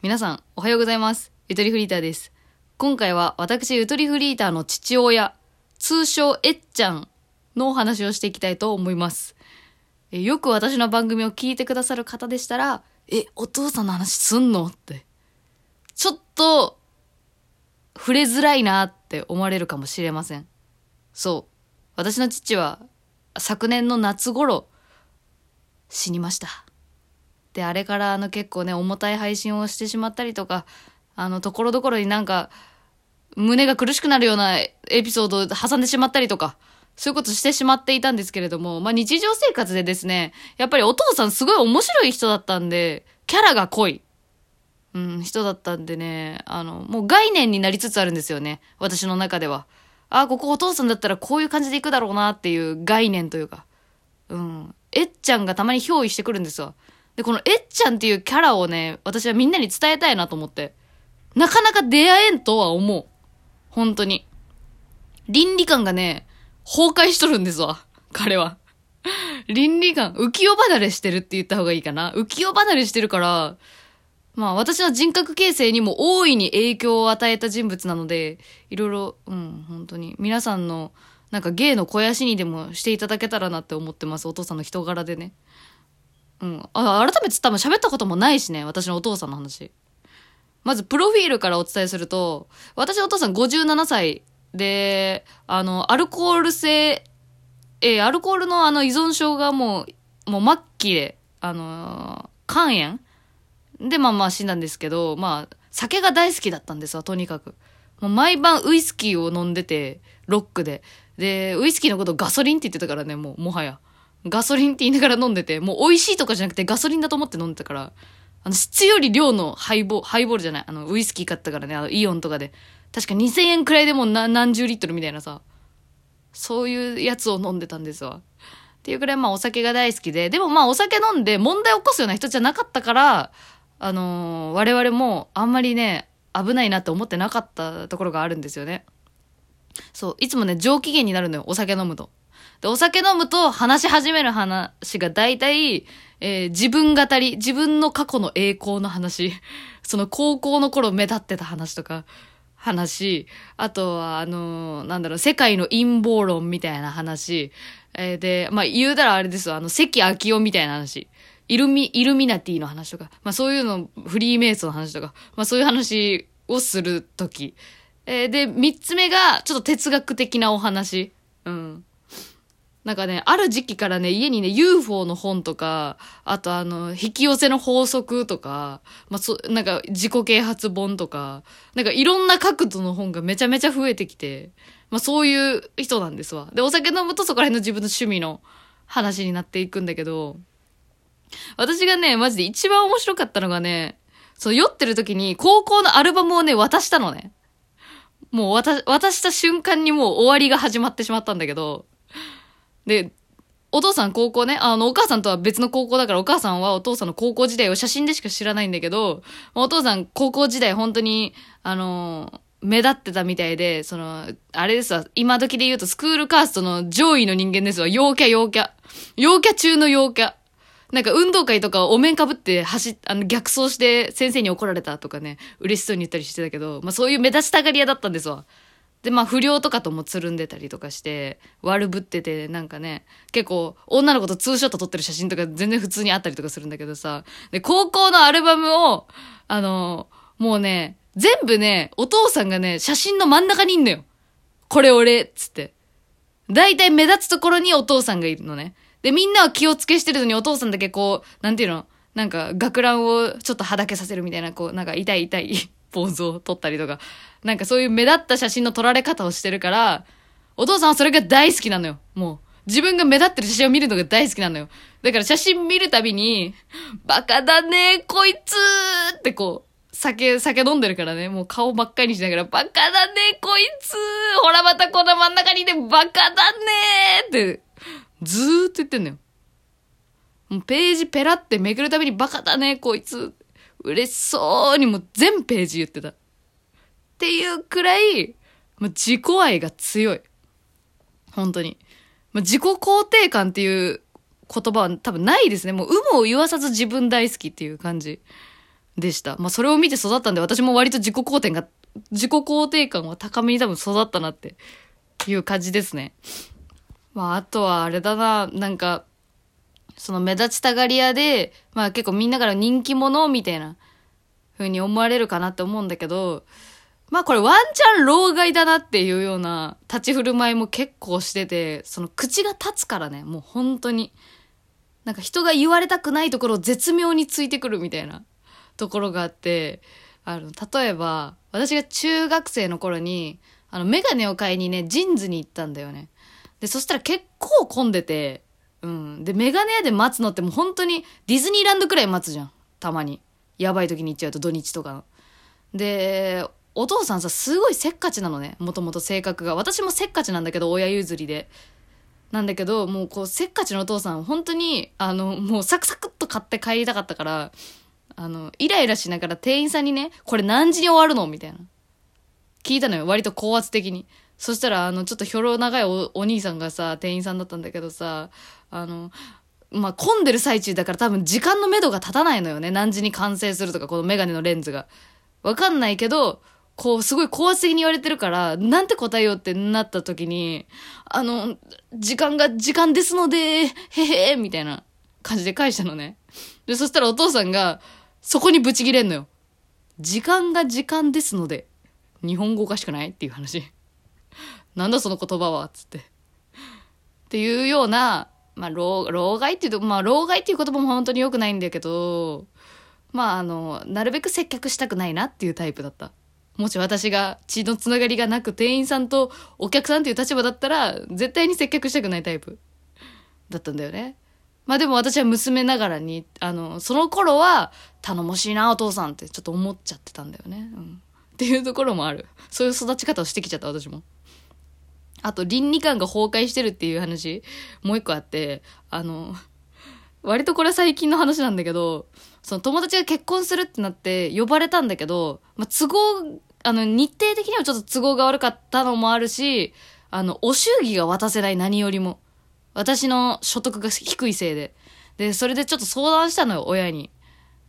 皆さん、おはようございます。ゆとりフリーターです。今回は私、ゆとりフリーターの父親、通称えっちゃんのお話をしていきたいと思います。えよく私の番組を聞いてくださる方でしたら、え、お父さんの話すんのって。ちょっと、触れづらいなって思われるかもしれません。そう。私の父は、昨年の夏頃、死にました。で、あれからあの結構ね、重たい配信をしてしまったりとか、あの、ところどころになんか、胸が苦しくなるようなエピソードを挟んでしまったりとか、そういうことしてしまっていたんですけれども、まあ日常生活でですね、やっぱりお父さんすごい面白い人だったんで、キャラが濃い。うん、人だったんでね、あの、もう概念になりつつあるんですよね。私の中では。あ、ここお父さんだったらこういう感じでいくだろうなっていう概念というか。うん。えっちゃんがたまに憑依してくるんですよ。で、このえっちゃんっていうキャラをね、私はみんなに伝えたいなと思って。なかなか出会えんとは思う。本当に。倫理観がね、崩壊しとるんですわ。彼は。倫理観、浮世離れしてるって言った方がいいかな。浮世離れしてるから、まあ私の人格形成にも大いに影響を与えた人物なので、いろいろ、うん、本当に、皆さんの、なんか芸の肥やしにでもしていただけたらなって思ってます。お父さんの人柄でね。うん。あ、改めて多分喋ったこともないしね、私のお父さんの話。まず、プロフィールからお伝えすると、私のお父さん57歳で、あの、アルコール性、えーアルコールのあの依存症がもう、もう末期で、あのー肝炎？で、まあまあ死んだんですけど、まあ、酒が大好きだったんですわ、とにかく。もう毎晩ウイスキーを飲んでて、ロックで。で、ウイスキーのことガソリンって言ってたからね、もう、もはや。ガソリンって言いながら飲んでて、もう美味しいとかじゃなくてガソリンだと思って飲んでたから、あの、質より量のハイボールハイボールじゃない、あの、ウイスキー買ったからね、あの、イオンとかで。確か2000円くらいでも何何十リットルみたいなさ、そういうやつを飲んでたんですわ。っていうくらいまあお酒が大好きで、でもまあお酒飲んで問題起こすような人じゃなかったから、あのー我々もあんまりね、危ないなって思ってなかったところがあるんですよね。そう、いつもね、上機嫌になるのよ、お酒飲むと。で、お酒飲むと話し始める話が大体、えー自分語り、自分の過去の栄光の話、その高校の頃目立ってた話とか、話、あとは、あのーなんだろう、世界の陰謀論みたいな話、えーで、まあ、言うたらあれですよ、あの、関明夫みたいな話。イルミ、イルミナティの話とか、まあそういうの、フリーメイソンの話とか、まあそういう話をするとき。えーで、三つ目が、ちょっと哲学的なお話。うん。なんかね、ある時期からね、家にね、UFO の本とか、あとあの、引き寄せの法則とか、まあ、そ、なんか自己啓発本とか、なんかいろんな角度の本がめちゃめちゃ増えてきて、まあそういう人なんですわ。で、お酒飲むとそこら辺の自分の趣味の話になっていくんだけど、私がね、マジで一番面白かったのがね、そう、酔ってる時に高校のアルバムをね、渡したのね。もう渡、渡した瞬間にもう終わりが始まってしまったんだけど、で、お父さん高校ね、あの、お母さんとは別の高校だから、お母さんはお父さんの高校時代を写真でしか知らないんだけど、お父さん高校時代本当に、あの、目立ってたみたいで、その、あれですわ、今時で言うとスクールカーストの上位の人間ですわ、陽キャ陽キャ。陽キャ中の陽キャ。なんか運動会とかお面かぶって走っ、あの逆走して先生に怒られたとかね、嬉しそうに言ったりしてたけど、まあそういう目立ちたがり屋だったんですわ。で、まあ不良とかともつるんでたりとかして、悪ぶってて、なんかね、結構女の子とツーショット撮ってる写真とか全然普通にあったりとかするんだけどさ、で、高校のアルバムを、あの、もうね、全部ね、お父さんがね、写真の真ん中にいんのよ。これ俺、っつって。大体目立つところにお父さんがいるのね。で、みんなは気をつけしてるのにお父さんだけこう、なんていうのなんか学ランをちょっとはだけさせるみたいな、こう、なんか痛い痛いポーズを撮ったりとか、なんかそういう目立った写真の撮られ方をしてるから、お父さんはそれが大好きなのよ。もう。自分が目立ってる写真を見るのが大好きなのよ。だから写真見るたびに、バカだねこいつってこう、酒、酒飲んでるからね、もう顔真っ赤にしながら、バカだねこいつほらまたこの真ん中にいて、バカだねって、ずーっと言ってんのよ。もうページペラってめくるたびにバカだねこいつ。嬉しそうにもう全ページ言ってた。っていうくらい、もう自己愛が強い。本当に。まあ、自己肯定感っていう言葉は多分ないですね。もう有無を言わさず自分大好きっていう感じ。でした。まあそれを見て育ったんで私も割と自己肯定が、自己肯定感は高めに多分育ったなっていう感じですね。まああとはあれだな、なんか、その目立ちたがり屋で、まあ結構みんなから人気者みたいな風に思われるかなって思うんだけど、まあこれワンチャン老害だなっていうような立ち振る舞いも結構してて、その口が立つからね、もう本当に。なんか人が言われたくないところを絶妙についてくるみたいなところがあって、あの、例えば、私が中学生の頃に、あの、メガネを買いにね、ジンズに行ったんだよね。で、そしたら結構混んでて、うん。で、メガネ屋で待つのってもう本当にディズニーランドくらい待つじゃん。たまに。やばい時に行っちゃうと土日とかの。で、お父さんさ、すごいせっかちなのね。もともと性格が。私もせっかちなんだけど、親譲りで。なんだけど、もうこう、せっかちのお父さん、本当に、あの、もうサクサクっと買って帰りたかったから、あの、イライラしながら店員さんにね、これ何時に終わるのみたいな。聞いたのよ。割と高圧的に。そしたら、あの、ちょっとひょろ長いおお兄さんがさ、店員さんだったんだけどさ、あの、まあ、混んでる最中だから多分時間の目処が立たないのよね。何時に完成するとか、このメガネのレンズが。わかんないけど、こう、すごい高圧的に言われてるから、なんて答えようってなった時に、あの、時間が時間ですので、へへみたいな感じで返したのね。で、そしたらお父さんが、そこにブチ切れんのよ。時間が時間ですので、日本語おかしくない？っていう話。なんだその言葉はつって。っていうような、まあ、老、老害っていうと、まあ、老害っていう言葉も本当に良くないんだけど、まあ、あの、なるべく接客したくないなっていうタイプだった。もし私が血のつながりがなく店員さんとお客さんっていう立場だったら、絶対に接客したくないタイプだったんだよね。まあでも私は娘ながらに、あの、その頃は、頼もしいなお父さんってちょっと思っちゃってたんだよね。うん。っていうところもある。そういう育ち方をしてきちゃった私も。あと倫理観が崩壊してるっていう話、もう一個あって、あの、割とこれ最近の話なんだけど、その友達が結婚するってなって呼ばれたんだけど、まあ、都合、あの、日程的にはちょっと都合が悪かったのもあるし、あの、お祝儀が渡せない何よりも。私の所得が低いせいで。で、それでちょっと相談したのよ、親に。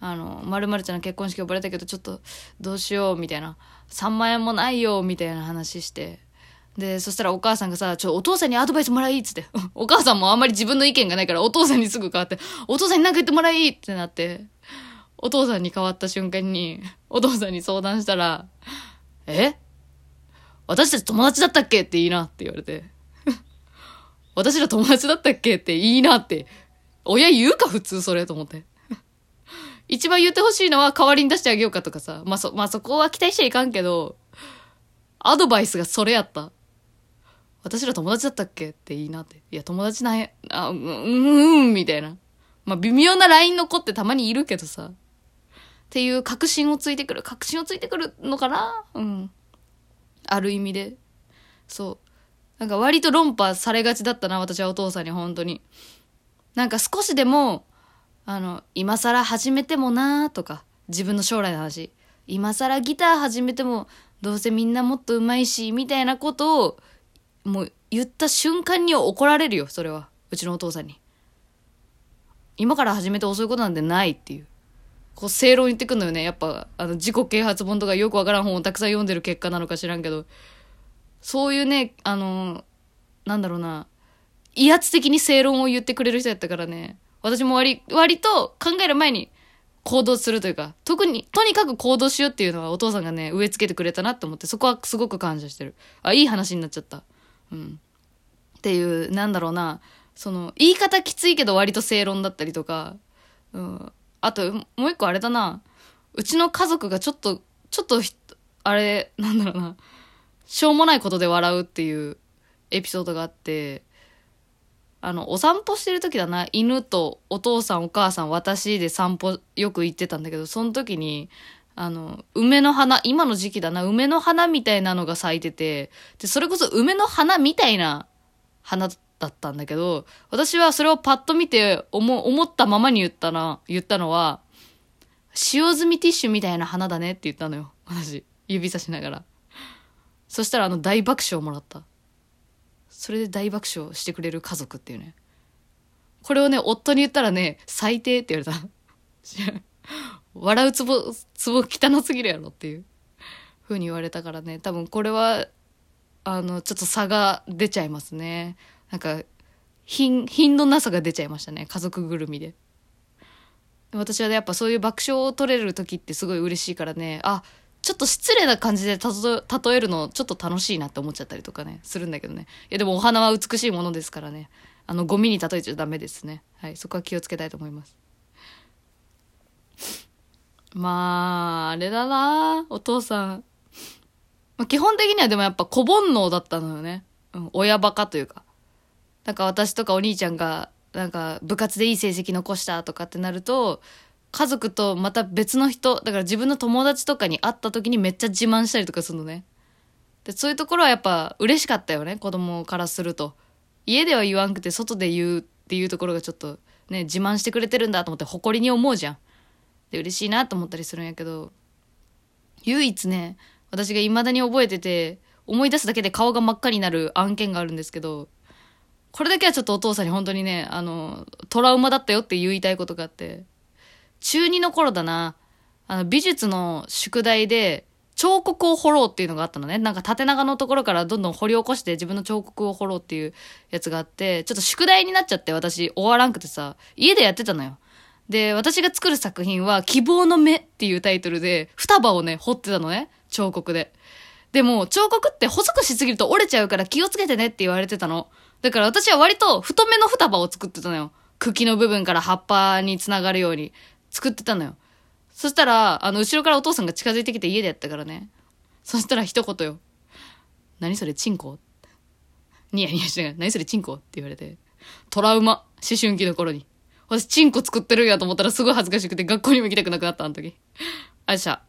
あの、まるちゃんの結婚式呼ばれたけど、ちょっと、どうしよう、みたいな。3万円もないよ、みたいな話して。で、そしたらお母さんがさ、ちょ、お父さんにアドバイスもらいっつって。お母さんもあんまり自分の意見がないから、お父さんにすぐ変わって、お父さんに何か言ってもらいってなって、お父さんに変わった瞬間に、お父さんに相談したら、え？私たち友達だったっけっていいなって言われて。私ら友達だったっけっていいなって。親言うか普通それと思って。一番言ってほしいのは代わりに出してあげようかとかさ。まあ、そ、まあ、そこは期待しちゃいかんけど、アドバイスがそれやった。私ら友達だったっけっていいなって。いや、友達なんや、あ、うん、うん、みたいな。まあ、微妙な LINE の子ってたまにいるけどさ。っていう確信をついてくる。確信をついてくるのかな？うん。ある意味で。そう。なんか割と論破されがちだったな、私はお父さんに本当に。なんか少しでも、あの、今更始めてもなーとか、自分の将来の話。今更ギター始めても、どうせみんなもっと上手いし、みたいなことを、もう言った瞬間に怒られるよ、それは。うちのお父さんに。今から始めて遅いことなんてないっていう。こう正論言ってくんのよね。やっぱ、あの、自己啓発本とかよくわからん本をたくさん読んでる結果なのか知らんけど、そういうね、あの、なんだろうな、威圧的に正論を言ってくれる人やったからね、私も割、割と考える前に行動するというか、特に、とにかく行動しようっていうのはお父さんがね、植え付けてくれたなと思って、そこはすごく感謝してる。あ、いい話になっちゃった。うん。っていう、なんだろうな、その、言い方きついけど割と正論だったりとか、うん、あと、もう一個あれだな。うちの家族がちょっと、ちょっと、あれ、なんだろうな。しょうもないことで笑うっていうエピソードがあって、あの、お散歩してる時だな。犬とお父さんお母さん私で散歩よく行ってたんだけど、その時に、あの、梅の花、今の時期だな、梅の花みたいなのが咲いてて、で、それこそ梅の花みたいな花だったんだけど、私はそれをパッと見て思、思ったままに言ったな、言ったのは、使用済みティッシュみたいな花だねって言ったのよ。私。指さしながら。そしたらあの大爆笑をもらった。それで大爆笑してくれる家族っていうね。これをね、夫に言ったらね、最低って言われた。笑うツボ、ツボ汚すぎるやろっていう風に言われたからね。多分これは、あの、ちょっと差が出ちゃいますね。なんか、品、品のなさが出ちゃいましたね。家族ぐるみで。私はね、やっぱそういう爆笑を取れる時ってすごい嬉しいからね、あ、ちょっと失礼な感じで例えるのちょっと楽しいなって思っちゃったりとかね、するんだけどね。いやでもお花は美しいものですからね。あの、ゴミに例えちゃダメですね。はい、そこは気をつけたいと思います。まあ、あれだなお父さん。まあ、基本的にはでもやっぱ小煩悩だったのよね。うん、親バカというか。なんか私とかお兄ちゃんが、なんか部活でいい成績残したとかってなると、家族とまた別の人、だから自分の友達とかに会った時にめっちゃ自慢したりとかするのね。で、そういうところはやっぱ嬉しかったよね、子供からすると。家では言わんくて外で言うっていうところがちょっとね、自慢してくれてるんだと思って誇りに思うじゃん。で、嬉しいなと思ったりするんやけど、唯一ね、私が未だに覚えてて、思い出すだけで顔が真っ赤になる案件があるんですけど、これだけはちょっとお父さんに本当にね、あの、トラウマだったよって言いたいことがあって、中2の頃だな、あの、美術の宿題で、彫刻を彫ろうっていうのがあったのね。なんか縦長のところからどんどん掘り起こして自分の彫刻を彫ろうっていうやつがあって、ちょっと宿題になっちゃって私終わらんくてさ、家でやってたのよ。で、私が作る作品は、希望の目っていうタイトルで、双葉をね、彫ってたのね。彫刻で。でも、彫刻って細くしすぎると折れちゃうから気をつけてねって言われてたの。だから私は割と太めの双葉を作ってたのよ。茎の部分から葉っぱにつながるように作ってたのよ。そしたら、あの、後ろからお父さんが近づいてきて家でやったからね。そしたら一言よ。何それ、チンコ？ニヤニヤしながら、何それ、チンコ？って言われて。トラウマ。思春期の頃に。私、チンコ作ってるんやと思ったらすごい恥ずかしくて学校にも行きたくなくなった、あの時。あいしゃ。